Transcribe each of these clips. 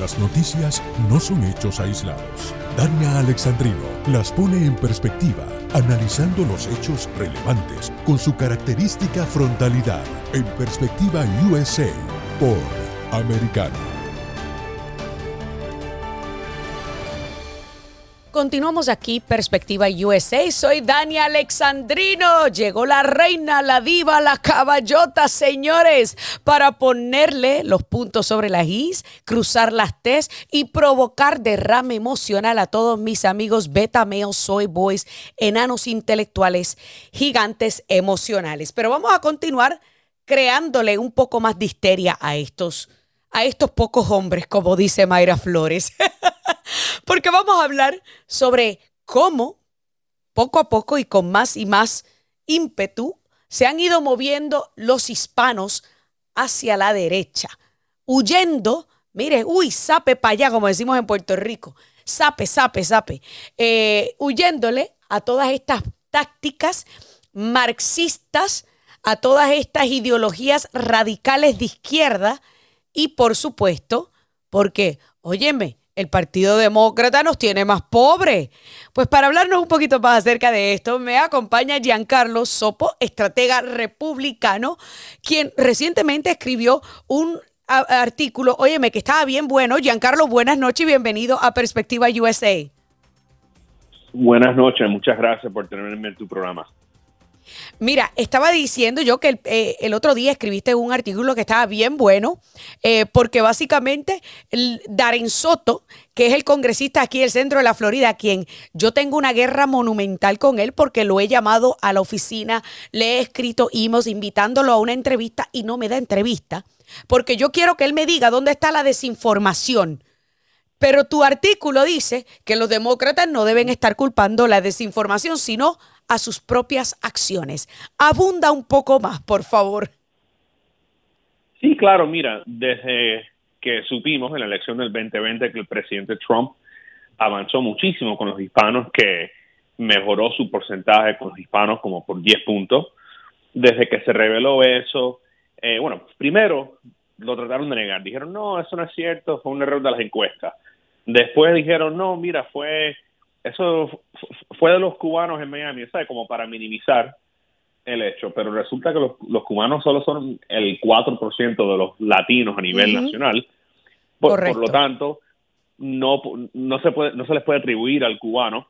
Las noticias no son hechos aislados. Dania Alexandrino las pone en perspectiva, analizando los hechos relevantes con su característica frontalidad en Perspectiva USA por Americano. Continuamos aquí, Perspectiva USA. Soy Dani Alexandrino. Llegó la reina, la diva, la caballota, señores, para ponerle los puntos sobre las is, cruzar las T's y provocar derrame emocional a todos mis amigos beta male, soy boys, enanos intelectuales, gigantes emocionales. Pero vamos a continuar creándole un poco más de histeria a estos, a estos pocos hombres, como dice Mayra Flores. porque vamos a hablar sobre cómo poco a poco y con más y más ímpetu se han ido moviendo los hispanos hacia la derecha, huyendo, mire, uy, sape para allá, como decimos en Puerto Rico, sape, sape, sape, eh, huyéndole a todas estas tácticas marxistas, a todas estas ideologías radicales de izquierda y por supuesto, porque, óyeme, el Partido Demócrata nos tiene más pobres. Pues para hablarnos un poquito más acerca de esto, me acompaña Giancarlo Sopo, estratega republicano, quien recientemente escribió un artículo, óyeme, que estaba bien bueno. Giancarlo, buenas noches y bienvenido a Perspectiva USA. Buenas noches, muchas gracias por tenerme en tu programa. Mira, estaba diciendo yo que el, eh, otro día escribiste un artículo que estaba bien bueno, eh, porque básicamente el Soto, que es el congresista aquí del centro de la Florida, quien yo tengo una guerra monumental con él porque lo he llamado a la oficina, le he escrito emails invitándolo a una entrevista y no me da entrevista, porque yo quiero que él me diga dónde está la desinformación. Pero tu artículo dice que los demócratas no deben estar culpando la desinformación, sino a sus propias acciones. Abunda un poco más, por favor. Sí, claro, mira, desde que supimos en la elección del 2020 que el presidente Trump avanzó muchísimo con los hispanos, que mejoró su porcentaje con los hispanos como por 10 puntos. Desde que se reveló eso, eh, bueno, primero lo trataron de negar, dijeron, no, eso no es cierto, fue un error de las encuestas. Después dijeron, no, mira, fue eso fue de los cubanos en Miami, ¿sabes? Como para minimizar el hecho, pero resulta que los, cubanos solo son el 4% de los latinos a nivel nacional. Por, por, lo tanto, no, no, se puede, no se les puede atribuir al cubano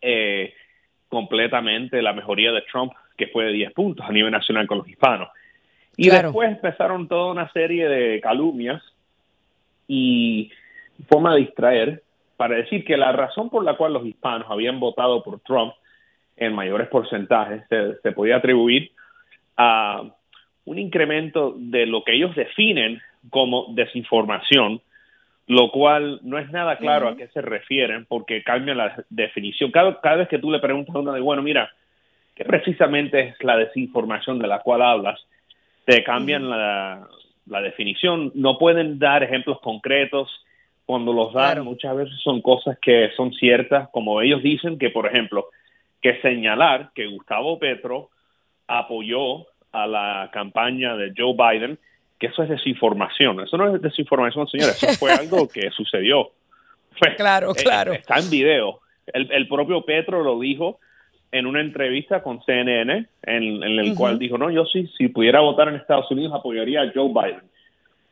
eh, completamente la mejoría de Trump, que fue de 10 puntos a nivel nacional con los hispanos. Y después empezaron toda una serie de calumnias y forma de distraer para decir que la razón por la cual los hispanos habían votado por Trump en mayores porcentajes se, podía atribuir a un incremento de lo que ellos definen como desinformación, lo cual no es nada claro a qué se refieren porque cambia la definición. Cada, cada vez que tú le preguntas a uno de, bueno, mira, ¿qué precisamente es la desinformación de la cual hablas? Te cambian la, la definición, no pueden dar ejemplos concretos, cuando los dan muchas veces son cosas que son ciertas, como ellos dicen que, por ejemplo, que señalar que Gustavo Petro apoyó a la campaña de Joe Biden, que eso es desinformación. Eso no es desinformación, señores, eso fue algo que sucedió. claro, eh, claro. está en video. El, propio Petro lo dijo en una entrevista con CNN, en, el cual dijo, no, yo sí, si pudiera votar en Estados Unidos, apoyaría a Joe Biden.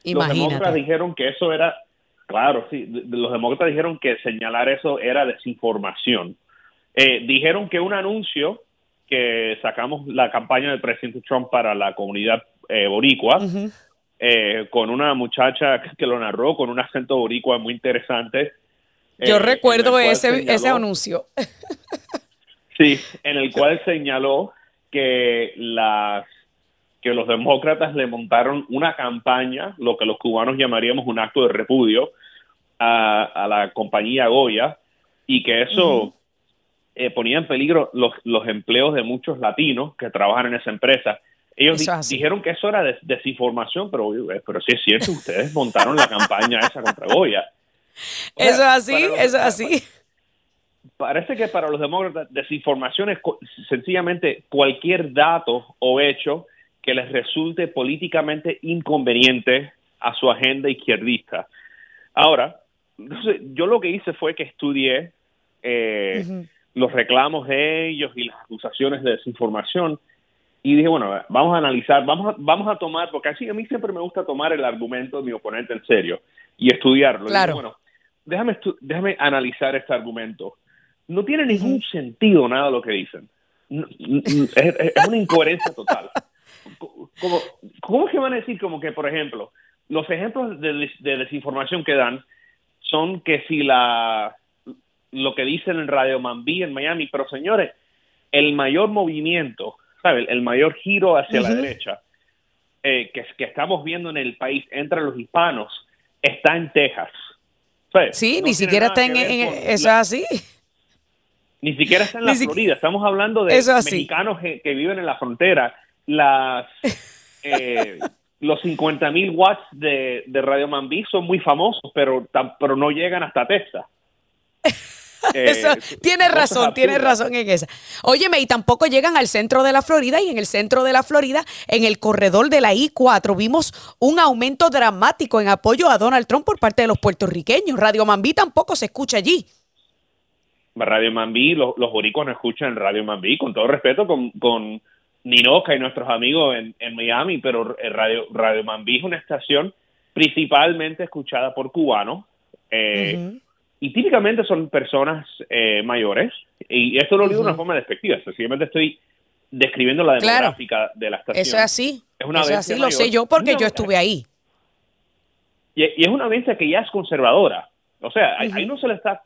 Los demócratas dijeron que eso era Claro, sí. Los demócratas dijeron que señalar eso era desinformación. Eh, dijeron que un anuncio que sacamos la campaña del presidente Trump para la comunidad eh, boricua, eh, con una muchacha que lo narró con un acento boricua muy interesante. Yo recuerdo ese, ese anuncio. sí, en el cual señaló que las que los demócratas le montaron una campaña, lo que los cubanos llamaríamos un acto de repudio, a, la compañía Goya, y que eso eh, ponía en peligro los, los empleos de muchos latinos que trabajan en esa empresa. Ellos dijeron que eso era desinformación, pero, eh, pero sí es cierto, ustedes montaron la campaña esa contra Goya. eso es así, eso es así. Parece que para los demócratas desinformación es sencillamente cualquier dato o hecho que les resulte políticamente inconveniente a su agenda izquierdista. Ahora, yo lo que hice fue que estudié eh, los reclamos de ellos y las acusaciones de desinformación y dije, bueno, vamos a analizar, vamos a, vamos a tomar, porque así a mí siempre me gusta tomar el argumento de mi oponente en serio y estudiarlo. Claro. bueno, déjame, déjame analizar este argumento. No tiene ningún sentido nada lo que dicen. es, una incoherencia total. Como, ¿Cómo es que van a decir como que, por ejemplo, los ejemplos de, desinformación que dan son que si la lo que dicen en Radio Mambí en Miami, pero señores, el mayor movimiento el mayor giro hacia la derecha eh, que, que, estamos viendo en el país entre los hispanos está en Texas. Sí, ni siquiera está en, eso así. Ni siquiera está en la Florida. Estamos hablando de mexicanos que, viven en la frontera. Las eh, los 50 mil watts de, de Radio Mambí son muy famosos, pero, pero no llegan hasta Texas. Eso, eh, tiene razón, tiene razón en esa. Óyeme, y tampoco llegan al centro de la Florida y en el centro de la Florida, en el corredor de la I-4, vimos un aumento dramático en apoyo a Donald Trump por parte de los puertorriqueños. Radio Mambí tampoco se escucha allí. Radio Mambí, los, los boricos no escuchan Radio Mambí, con todo respeto, con, con Ninoca y nuestros amigos en, Miami, pero Radio, Radio Mambí es una estación principalmente escuchada por cubanos. Eh, y típicamente son personas eh, mayores, y esto lo digo de una forma despectiva, sencillamente estoy describiendo la demográfica de la estación. Eso es así, es una eso es así, lo sé yo porque yo estuve ahí. Y, es una audiencia que ya es conservadora, o sea, ahí, no se le está,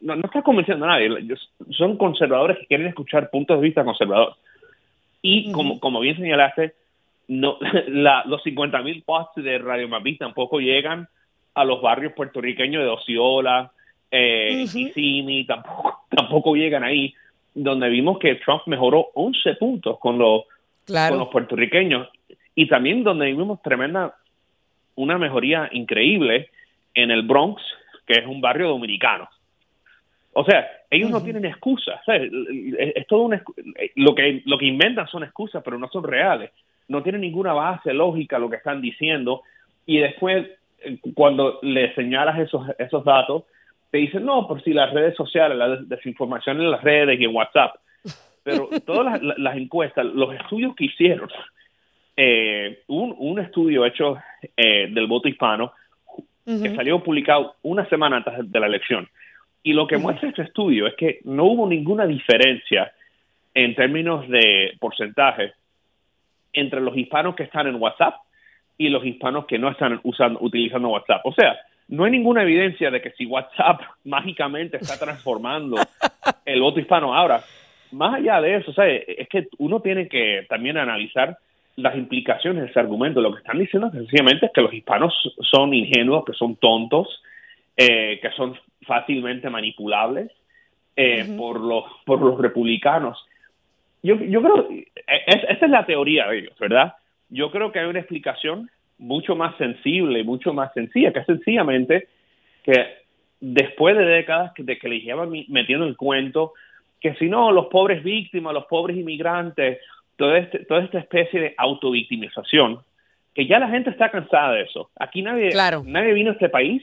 no, está convenciendo a nadie, son conservadores que quieren escuchar puntos de vista conservadores. Y como, como bien señalaste, no, la, los 50 mil posts de Radio Mapi tampoco llegan a los barrios puertorriqueños de Osceola, eh, tampoco, tampoco llegan ahí, donde vimos que Trump mejoró 11 puntos con los, con los puertorriqueños. Y también donde vimos tremenda, una mejoría increíble en el Bronx, que es un barrio dominicano. O sea, ellos no tienen excusas. Es, todo un, lo que lo que inventan son excusas, pero no son reales. No tienen ninguna base lógica lo que están diciendo. Y después, eh, cuando le señalas esos, esos datos, te dicen, no, por si las redes sociales, la desinformación en las redes y en WhatsApp. Pero todas las, encuestas, los estudios que hicieron, eh, un, un, estudio hecho eh, del voto hispano que salió publicado una semana antes de la elección. Y lo que muestra este estudio es que no hubo ninguna diferencia en términos de porcentaje entre los hispanos que están en WhatsApp y los hispanos que no están usando, utilizando WhatsApp. O sea, no hay ninguna evidencia de que si WhatsApp mágicamente está transformando el voto hispano. Ahora, más allá de eso, es que uno tiene que también analizar las implicaciones de ese argumento. Lo que están diciendo sencillamente es que los hispanos son ingenuos, que son tontos, eh, que son fácilmente manipulables eh, por, los, por los republicanos. Yo, yo creo, esa es la teoría de ellos, ¿verdad? Yo creo que hay una explicación mucho más sensible, mucho más sencilla, que sencillamente que después de décadas de que le llevan metiendo el cuento que si no, los pobres víctimas, los pobres inmigrantes, toda, este, toda esta especie de autovictimización, que ya la gente está cansada de eso. Aquí nadie, nadie vino a este país,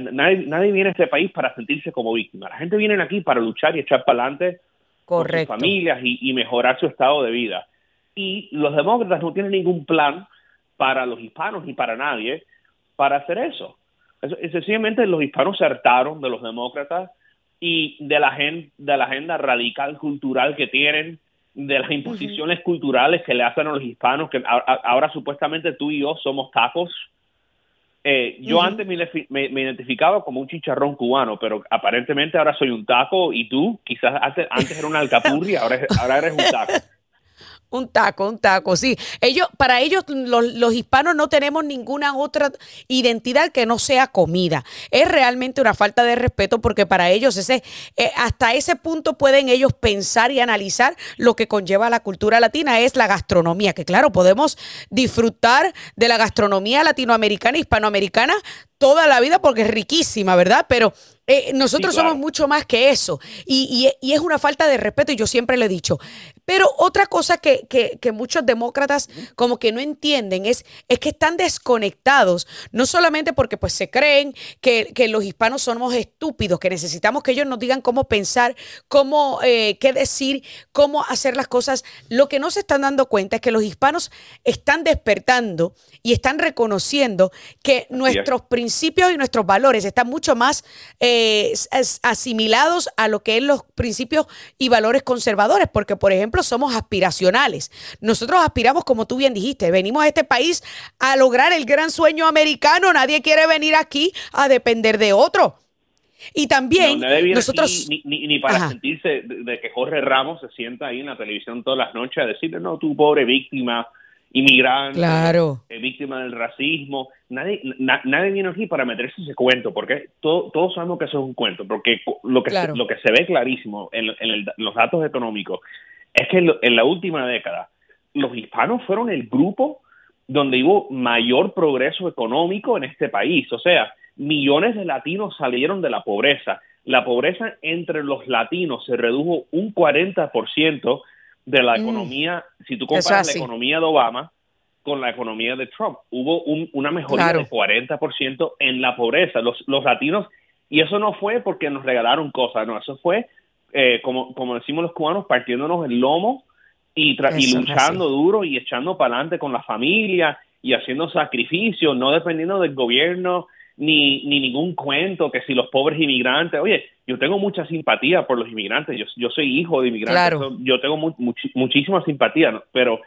nadie, nadie viene a este país para sentirse como víctima. La gente viene aquí para luchar y echar para adelante con sus familias y mejorar su estado de vida. Y los demócratas no tienen ningún plan para los hispanos ni para nadie para hacer eso. sencillamente los hispanos se hartaron de los demócratas y de la, de la agenda radical cultural que tienen, de las imposiciones culturales que le hacen a los hispanos, que ahora, supuestamente tú y yo somos tacos. Eh, yo antes me, identificaba como un chicharrón cubano, pero aparentemente ahora soy un taco y tú quizás antes, antes era una alcapurria, ahora, ahora eres un taco. Un taco, un taco, sí. Ellos, para ellos, los, hispanos no tenemos ninguna otra identidad que no sea comida. Es realmente una falta de respeto porque para ellos ese, eh, hasta ese punto pueden ellos pensar y analizar lo que conlleva la cultura latina, es la gastronomía, que claro, podemos disfrutar de la gastronomía latinoamericana, hispanoamericana toda la vida porque es riquísima, ¿verdad? Pero eh, nosotros somos mucho más que eso. Y, y, es una falta de respeto, y yo siempre le he dicho, Pero otra cosa que, que, muchos demócratas como que no entienden es, es que están desconectados, no solamente porque pues se creen que, los hispanos somos estúpidos, que necesitamos que ellos nos digan cómo pensar, cómo, eh, qué decir, cómo hacer las cosas. Lo que no se están dando cuenta es que los hispanos están despertando y están reconociendo que nuestros principios y nuestros valores están mucho más eh, asimilados a lo que es los principios y valores conservadores, porque por ejemplo somos aspiracionales. Nosotros aspiramos, como tú bien dijiste, venimos a este país a lograr el gran sueño americano, nadie quiere venir aquí a depender de otro. Y también nosotros... Ni, para sentirse de, que Jorge Ramos se sienta ahí en la televisión todas las noches a decirle, no, tu pobre víctima, inmigrante, claro. Eh, víctima del racismo. Nadie, nadie viene aquí para meterse ese cuento, porque todos sabemos que eso es un cuento, porque lo que, se, lo que se ve clarísimo en, los datos económicos es que en, la última década los hispanos fueron el grupo donde hubo mayor progreso económico en este país. O sea, millones de latinos salieron de la pobreza. La pobreza entre los latinos se redujo un 40% de la mm. economía, si tú comparas la economía de Obama con la economía de Trump, hubo una mejoría de 40% en la pobreza. Los, los latinos, y eso no fue porque nos regalaron cosas, no, eso fue, eh, como, como decimos los cubanos, partiéndonos el lomo y, y luchando duro y echando para adelante con la familia y haciendo sacrificios, no dependiendo del gobierno ni, ni ningún cuento que si los pobres inmigrantes, oye, yo tengo mucha simpatía por los inmigrantes, yo, yo soy hijo de inmigrantes, yo tengo muchísima simpatía, pero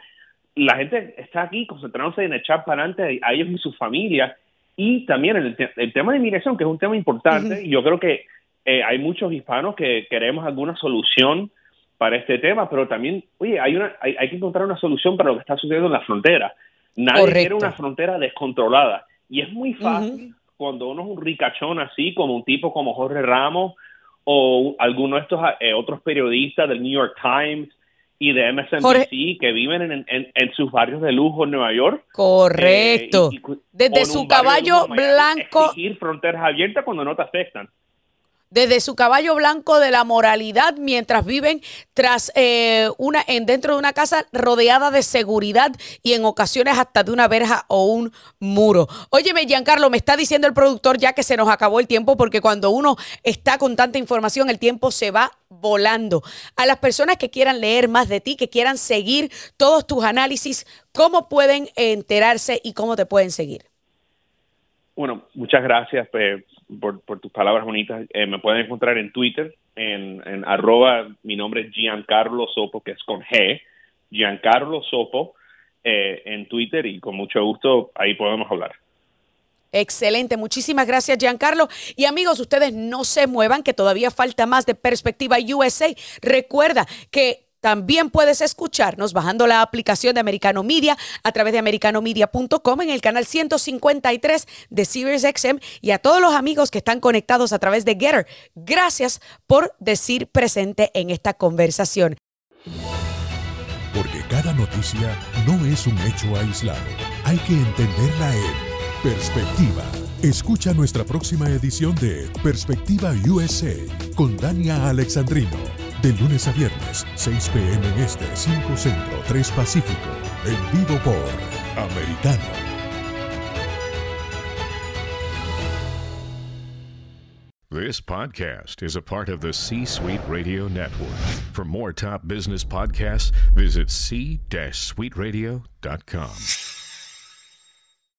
la gente está aquí concentrándose en echar para adelante a ellos y su familia y también el, el tema de inmigración, que es un tema importante, y yo creo que eh, hay muchos hispanos que queremos alguna solución para este tema, pero también, oye, hay, una, hay, que encontrar una solución para lo que está sucediendo en la frontera. Nadie quiere una frontera descontrolada. Y es muy fácil cuando uno es un ricachón así, como un tipo como Jorge Ramos o alguno de estos eh, otros periodistas del New York Times y de MSNBC que viven en, sus barrios de lujo en Nueva York. Correcto. Eh, Desde su caballo blanco. Exigir fronteras abiertas cuando no te afectan desde su caballo blanco de la moralidad mientras viven tras eh, una en dentro de una casa rodeada de seguridad y en ocasiones hasta de una verja o un muro. Óyeme, Giancarlo, me está diciendo el productor ya que se nos acabó el tiempo porque cuando uno está con tanta información el tiempo se va volando. A las personas que quieran leer más de ti, que quieran seguir todos tus análisis, ¿cómo pueden enterarse y cómo te pueden seguir? Bueno, muchas gracias por, tus palabras bonitas. Eh, me pueden encontrar en Twitter, en, arroba, mi nombre es Giancarlo Sopo, que es con G, Giancarlo Sopo, eh, en Twitter y con mucho gusto ahí podemos hablar. Excelente, muchísimas gracias Giancarlo. Y amigos, ustedes no se muevan, que todavía falta más de Perspectiva USA. Recuerda que también puedes escucharnos bajando la aplicación de Americano Media a través de americanomedia.com en el canal 153 de SiriusXM y a todos los amigos que están conectados a través de Getter. Gracias por decir presente en esta conversación. Porque cada noticia no es un hecho aislado. Hay que entenderla en perspectiva. Escucha nuestra próxima edición de Perspectiva USA con Dania Alexandrino de lunes a viernes, 6 p.m. este, 5 centro, 3 pacífico. En vivo por Americano. This podcast is a part of the C Suite Radio Network. For more top business podcasts, visit c-suiteradio.com.